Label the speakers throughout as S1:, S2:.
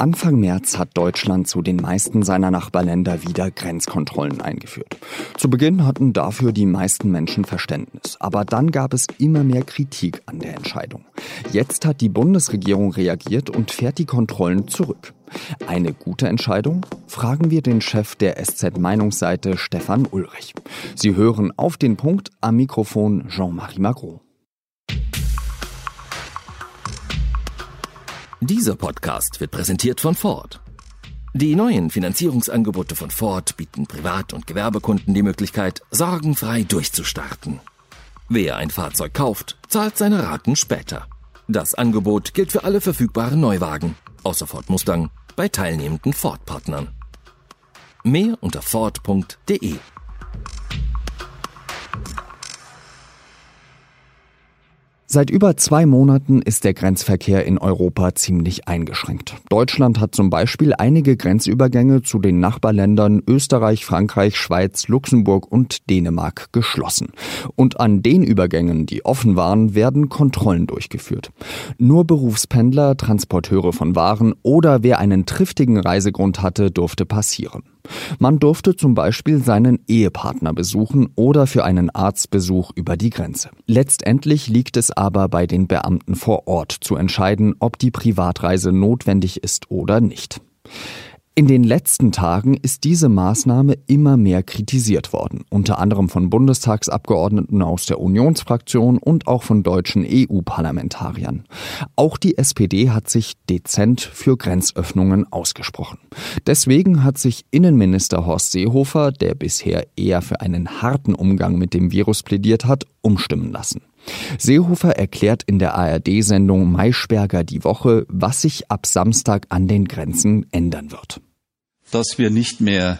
S1: Anfang März hat Deutschland zu den meisten seiner Nachbarländer wieder Grenzkontrollen eingeführt. Zu Beginn hatten dafür die meisten Menschen Verständnis, aber dann gab es immer mehr Kritik an der Entscheidung. Jetzt hat die Bundesregierung reagiert und fährt die Kontrollen zurück. Eine gute Entscheidung? Fragen wir den Chef der SZ Meinungsseite Stefan Ulrich. Sie hören auf den Punkt am Mikrofon Jean-Marie Magro.
S2: Dieser Podcast wird präsentiert von Ford. Die neuen Finanzierungsangebote von Ford bieten Privat- und Gewerbekunden die Möglichkeit, sorgenfrei durchzustarten. Wer ein Fahrzeug kauft, zahlt seine Raten später. Das Angebot gilt für alle verfügbaren Neuwagen, außer Ford Mustang, bei teilnehmenden Ford-Partnern. Mehr unter Ford.de
S1: Seit über zwei Monaten ist der Grenzverkehr in Europa ziemlich eingeschränkt. Deutschland hat zum Beispiel einige Grenzübergänge zu den Nachbarländern Österreich, Frankreich, Schweiz, Luxemburg und Dänemark geschlossen. Und an den Übergängen, die offen waren, werden Kontrollen durchgeführt. Nur Berufspendler, Transporteure von Waren oder wer einen triftigen Reisegrund hatte, durfte passieren. Man durfte zum Beispiel seinen Ehepartner besuchen oder für einen Arztbesuch über die Grenze. Letztendlich liegt es aber bei den Beamten vor Ort zu entscheiden, ob die Privatreise notwendig ist oder nicht. In den letzten Tagen ist diese Maßnahme immer mehr kritisiert worden, unter anderem von Bundestagsabgeordneten aus der Unionsfraktion und auch von deutschen EU-Parlamentariern. Auch die SPD hat sich dezent für Grenzöffnungen ausgesprochen. Deswegen hat sich Innenminister Horst Seehofer, der bisher eher für einen harten Umgang mit dem Virus plädiert hat, umstimmen lassen. Seehofer erklärt in der ARD-Sendung Maischberger die Woche, was sich ab Samstag an den Grenzen ändern wird.
S3: Dass wir nicht mehr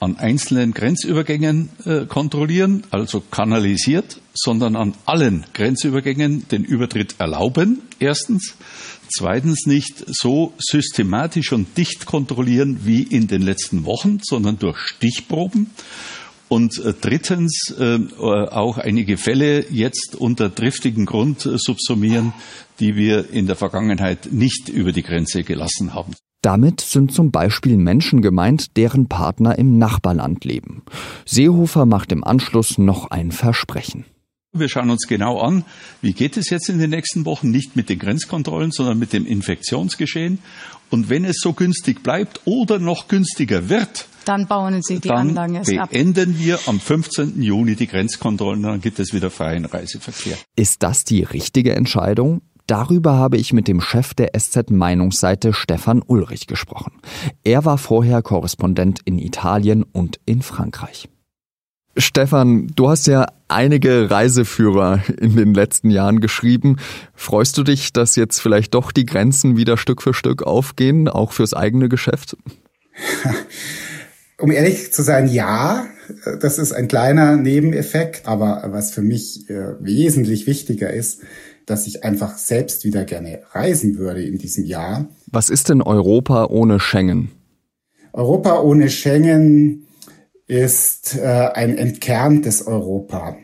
S3: an einzelnen Grenzübergängen äh, kontrollieren, also kanalisiert, sondern an allen Grenzübergängen den Übertritt erlauben, erstens. Zweitens nicht so systematisch und dicht kontrollieren wie in den letzten Wochen, sondern durch Stichproben. Und äh, drittens äh, auch einige Fälle jetzt unter driftigen Grund äh, subsumieren, die wir in der Vergangenheit nicht über die Grenze gelassen haben.
S1: Damit sind zum Beispiel Menschen gemeint, deren Partner im Nachbarland leben. Seehofer macht im Anschluss noch ein Versprechen.
S3: Wir schauen uns genau an, wie geht es jetzt in den nächsten Wochen, nicht mit den Grenzkontrollen, sondern mit dem Infektionsgeschehen. Und wenn es so günstig bleibt oder noch günstiger wird,
S4: dann bauen Sie die dann Anlagen
S3: erst ab. beenden wir am 15. Juni die Grenzkontrollen, dann gibt es wieder freien Reiseverkehr.
S1: Ist das die richtige Entscheidung? Darüber habe ich mit dem Chef der SZ Meinungsseite Stefan Ulrich gesprochen. Er war vorher Korrespondent in Italien und in Frankreich. Stefan, du hast ja einige Reiseführer in den letzten Jahren geschrieben. Freust du dich, dass jetzt vielleicht doch die Grenzen wieder Stück für Stück aufgehen, auch fürs eigene Geschäft?
S5: Um ehrlich zu sein, ja, das ist ein kleiner Nebeneffekt, aber was für mich äh, wesentlich wichtiger ist, dass ich einfach selbst wieder gerne reisen würde in diesem Jahr.
S1: Was ist denn Europa ohne Schengen?
S5: Europa ohne Schengen ist äh, ein entkerntes Europa.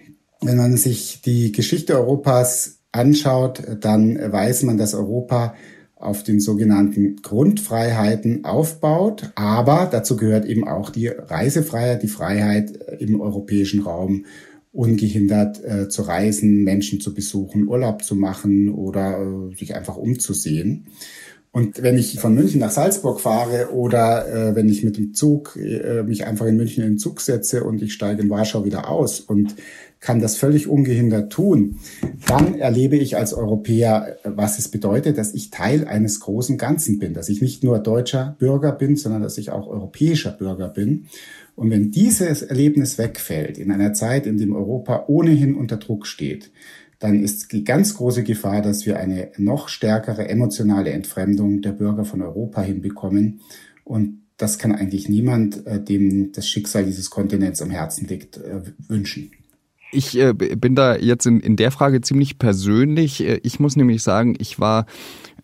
S5: Wenn man sich die Geschichte Europas anschaut, dann weiß man, dass Europa auf den sogenannten Grundfreiheiten aufbaut. Aber dazu gehört eben auch die Reisefreiheit, die Freiheit im europäischen Raum ungehindert äh, zu reisen, Menschen zu besuchen, Urlaub zu machen oder äh, sich einfach umzusehen. Und wenn ich von München nach Salzburg fahre oder äh, wenn ich mit dem Zug äh, mich einfach in München in den Zug setze und ich steige in Warschau wieder aus und kann das völlig ungehindert tun, dann erlebe ich als Europäer, was es bedeutet, dass ich Teil eines großen Ganzen bin, dass ich nicht nur deutscher Bürger bin, sondern dass ich auch europäischer Bürger bin. Und wenn dieses Erlebnis wegfällt, in einer Zeit, in dem Europa ohnehin unter Druck steht, dann ist die ganz große Gefahr, dass wir eine noch stärkere emotionale Entfremdung der Bürger von Europa hinbekommen. Und das kann eigentlich niemand, äh, dem das Schicksal dieses Kontinents am Herzen liegt, äh, wünschen.
S1: Ich äh, bin da jetzt in, in der Frage ziemlich persönlich. Ich muss nämlich sagen, ich war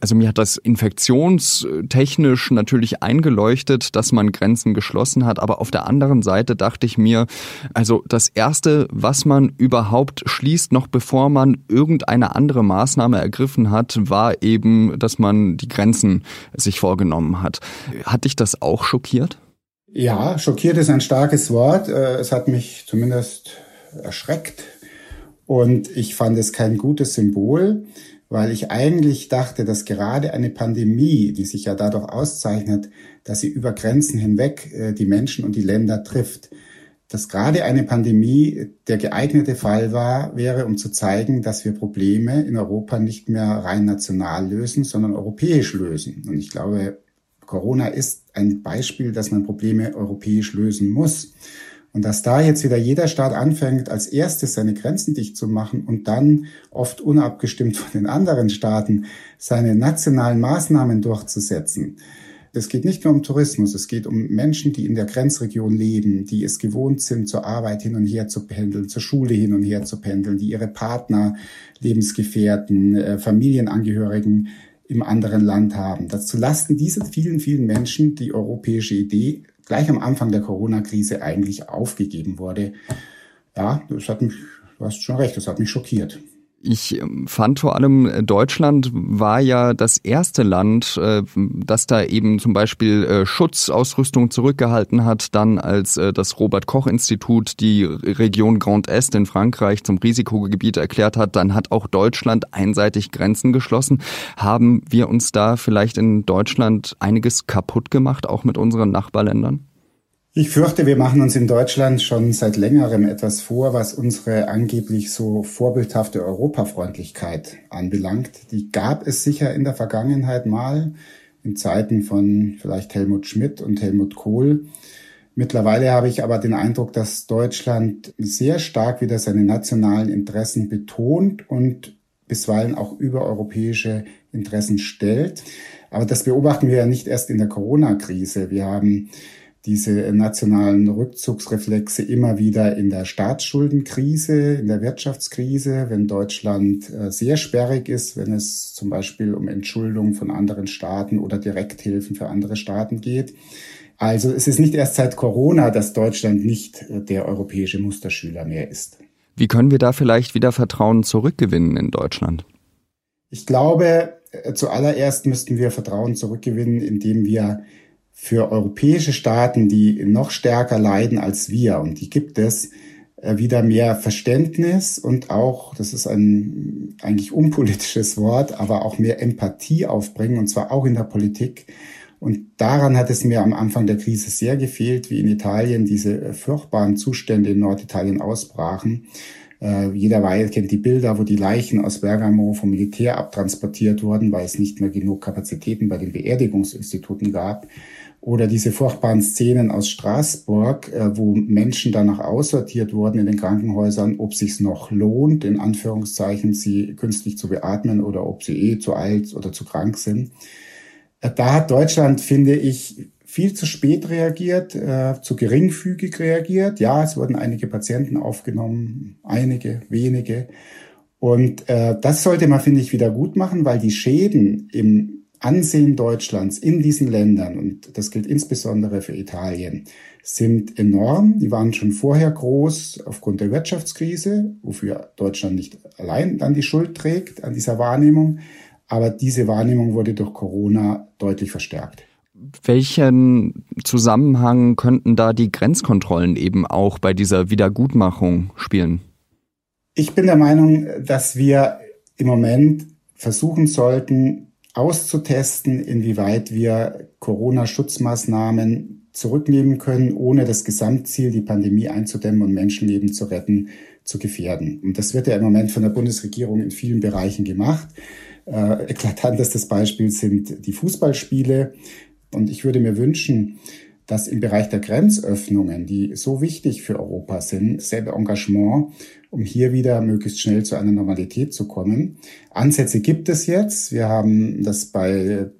S1: Also mir hat das infektionstechnisch natürlich eingeleuchtet, dass man Grenzen geschlossen hat, aber auf der anderen Seite dachte ich mir, also das Erste, was man überhaupt schließt, noch bevor man irgendeine andere Maßnahme ergriffen hat, war eben, dass man die Grenzen sich vorgenommen hat. Hat dich das auch schockiert?
S5: Ja, schockiert ist ein starkes Wort. Äh, es hat mich zumindest erschreckt und ich fand es kein gutes Symbol, weil ich eigentlich dachte, dass gerade eine Pandemie, die sich ja dadurch auszeichnet, dass sie über Grenzen hinweg äh, die Menschen und die Länder trifft, dass gerade eine Pandemie der geeignete Fall war, wäre, um zu zeigen, dass wir Probleme in Europa nicht mehr rein national lösen, sondern europäisch lösen. Und ich glaube, Corona ist ein Beispiel, dass man Probleme europäisch lösen muss. Und dass da jetzt wieder jeder Staat anfängt, als erstes seine Grenzen dicht zu machen und dann oft unabgestimmt von den anderen Staaten seine nationalen Maßnahmen durchzusetzen. Es geht nicht nur um Tourismus, es geht um Menschen, die in der Grenzregion leben, die es gewohnt sind, zur Arbeit hin und her zu pendeln, zur Schule hin und her zu pendeln, die ihre Partner, Lebensgefährten, äh, Familienangehörigen im anderen Land haben. Das zu Lasten dieser vielen, vielen Menschen die europäische Idee gleich am Anfang der Corona-Krise eigentlich aufgegeben wurde. Ja, das hat mich, du hast schon recht, das hat mich schockiert.
S1: Ich ähm, fand vor allem, äh, Deutschland war ja das erste Land, äh, das da eben zum Beispiel äh, Schutzausrüstung zurückgehalten hat, dann als das Robert Koch Institut die Region Grand Est in Frankreich zum Risikogebiet erklärt hat, dann hat auch Deutschland einseitig Grenzen geschlossen. Haben wir uns da vielleicht in Deutschland einiges kaputt gemacht, auch mit unseren Nachbarländern?
S5: Ich fürchte, wir machen uns in Deutschland schon seit längerem etwas vor, was unsere angeblich so vorbildhafte Europafreundlichkeit anbelangt. Die gab es sicher in der Vergangenheit mal, in Zeiten von vielleicht Helmut Schmidt und Helmut Kohl. Mittlerweile habe ich aber den Eindruck, dass Deutschland sehr stark wieder seine nationalen Interessen betont und bisweilen auch über europäische Interessen stellt. Aber das beobachten wir ja nicht erst in der Corona-Krise. Wir haben diese nationalen Rückzugsreflexe immer wieder in der Staatsschuldenkrise, in der Wirtschaftskrise, wenn Deutschland äh, sehr sperrig ist, wenn es zum Beispiel um Entschuldung von anderen Staaten oder Direkthilfen für andere Staaten geht. Also es ist nicht erst seit Corona, dass Deutschland nicht äh, der europäische Musterschüler mehr ist.
S1: Wie können wir da vielleicht wieder Vertrauen zurückgewinnen in Deutschland?
S5: Ich glaube, äh, zuallererst müssten wir Vertrauen zurückgewinnen, indem wir für europäische Staaten, die noch stärker leiden als wir, und die gibt es, äh, wieder mehr Verständnis und auch, das ist ein eigentlich unpolitisches Wort, aber auch mehr Empathie aufbringen, und zwar auch in der Politik. Und daran hat es mir am Anfang der Krise sehr gefehlt, wie in Italien diese äh, furchtbaren Zustände in Norditalien ausbrachen. Äh, jeder weiß, kennt die Bilder, wo die Leichen aus Bergamo vom Militär abtransportiert wurden, weil es nicht mehr genug Kapazitäten bei den Beerdigungsinstituten gab. Oder diese furchtbaren Szenen aus Straßburg, äh, wo Menschen danach aussortiert wurden in den Krankenhäusern, ob sich's noch lohnt, in Anführungszeichen, sie künstlich zu beatmen oder ob sie eh zu alt oder zu krank sind. Äh, da hat Deutschland, finde ich, viel zu spät reagiert, äh, zu geringfügig reagiert. Ja, es wurden einige Patienten aufgenommen, einige, wenige. Und äh, das sollte man, finde ich, wieder gut machen, weil die Schäden im Ansehen Deutschlands in diesen Ländern, und das gilt insbesondere für Italien, sind enorm. Die waren schon vorher groß aufgrund der Wirtschaftskrise, wofür Deutschland nicht allein dann die Schuld trägt an dieser Wahrnehmung. Aber diese Wahrnehmung wurde durch Corona deutlich verstärkt.
S1: Welchen Zusammenhang könnten da die Grenzkontrollen eben auch bei dieser Wiedergutmachung spielen?
S5: Ich bin der Meinung, dass wir im Moment versuchen sollten, auszutesten, inwieweit wir Corona-Schutzmaßnahmen zurücknehmen können, ohne das Gesamtziel, die Pandemie einzudämmen und Menschenleben zu retten, zu gefährden. Und das wird ja im Moment von der Bundesregierung in vielen Bereichen gemacht. Äh, eklatantestes Beispiel sind die Fußballspiele. Und ich würde mir wünschen, dass im Bereich der Grenzöffnungen, die so wichtig für Europa sind, selbe Engagement, um hier wieder möglichst schnell zu einer Normalität zu kommen. Ansätze gibt es jetzt. Wir haben das bei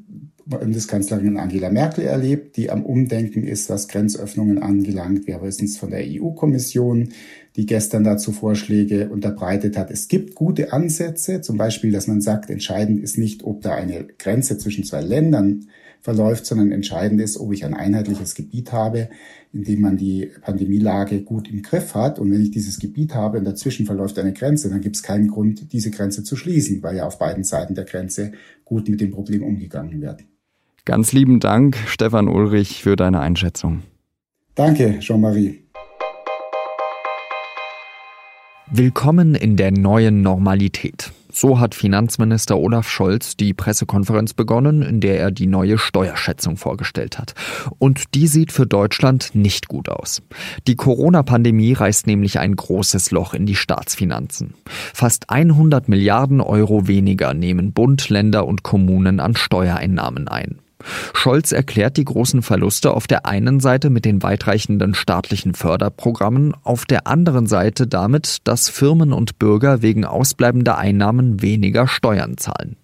S5: Bundeskanzlerin Angela Merkel erlebt, die am Umdenken ist, was Grenzöffnungen angelangt. Wir wissen es von der EU-Kommission, die gestern dazu Vorschläge unterbreitet hat. Es gibt gute Ansätze, zum Beispiel, dass man sagt, entscheidend ist nicht, ob da eine Grenze zwischen zwei Ländern verläuft, sondern entscheidend ist, ob ich ein einheitliches Gebiet habe, in dem man die Pandemielage gut im Griff hat. Und wenn ich dieses Gebiet habe und dazwischen verläuft eine Grenze, dann gibt es keinen Grund, diese Grenze zu schließen, weil ja auf beiden Seiten der Grenze gut mit dem Problem umgegangen wird.
S1: Ganz lieben Dank, Stefan Ulrich, für deine Einschätzung.
S5: Danke, Jean-Marie.
S1: Willkommen in der neuen Normalität. So hat Finanzminister Olaf Scholz die Pressekonferenz begonnen, in der er die neue Steuerschätzung vorgestellt hat. Und die sieht für Deutschland nicht gut aus. Die Corona-Pandemie reißt nämlich ein großes Loch in die Staatsfinanzen. Fast 100 Milliarden Euro weniger nehmen Bund, Länder und Kommunen an Steuereinnahmen ein. Scholz erklärt die großen Verluste auf der einen Seite mit den weitreichenden staatlichen Förderprogrammen, auf der anderen Seite damit, dass Firmen und Bürger wegen ausbleibender Einnahmen weniger Steuern zahlen.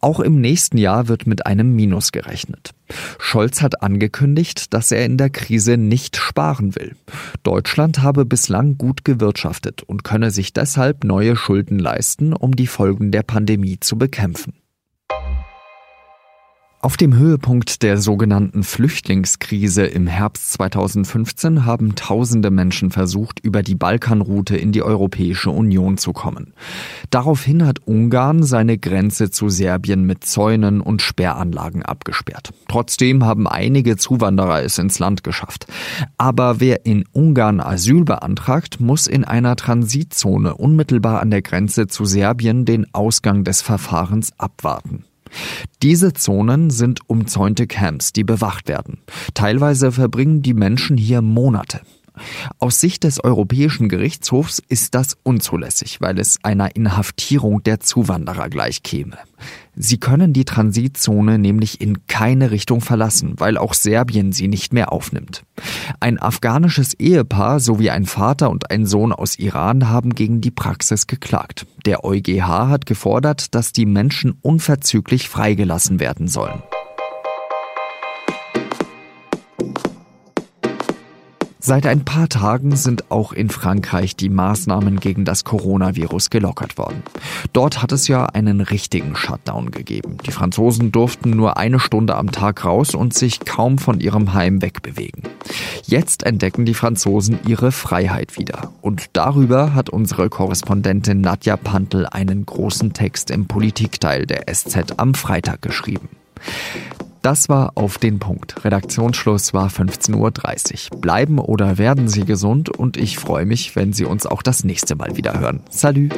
S1: Auch im nächsten Jahr wird mit einem Minus gerechnet. Scholz hat angekündigt, dass er in der Krise nicht sparen will. Deutschland habe bislang gut gewirtschaftet und könne sich deshalb neue Schulden leisten, um die Folgen der Pandemie zu bekämpfen. Auf dem Höhepunkt der sogenannten Flüchtlingskrise im Herbst 2015 haben tausende Menschen versucht, über die Balkanroute in die Europäische Union zu kommen. Daraufhin hat Ungarn seine Grenze zu Serbien mit Zäunen und Sperranlagen abgesperrt. Trotzdem haben einige Zuwanderer es ins Land geschafft. Aber wer in Ungarn Asyl beantragt, muss in einer Transitzone unmittelbar an der Grenze zu Serbien den Ausgang des Verfahrens abwarten. Diese Zonen sind umzäunte Camps, die bewacht werden. Teilweise verbringen die Menschen hier Monate. Aus Sicht des Europäischen Gerichtshofs ist das unzulässig, weil es einer Inhaftierung der Zuwanderer gleichkäme. Sie können die Transitzone nämlich in keine Richtung verlassen, weil auch Serbien sie nicht mehr aufnimmt. Ein afghanisches Ehepaar sowie ein Vater und ein Sohn aus Iran haben gegen die Praxis geklagt. Der EuGH hat gefordert, dass die Menschen unverzüglich freigelassen werden sollen. Seit ein paar Tagen sind auch in Frankreich die Maßnahmen gegen das Coronavirus gelockert worden. Dort hat es ja einen richtigen Shutdown gegeben. Die Franzosen durften nur eine Stunde am Tag raus und sich kaum von ihrem Heim wegbewegen. Jetzt entdecken die Franzosen ihre Freiheit wieder. Und darüber hat unsere Korrespondentin Nadja Pantel einen großen Text im Politikteil der SZ am Freitag geschrieben. Das war auf den Punkt. Redaktionsschluss war 15.30 Uhr. Bleiben oder werden Sie gesund und ich freue mich, wenn Sie uns auch das nächste Mal wieder hören. Salü!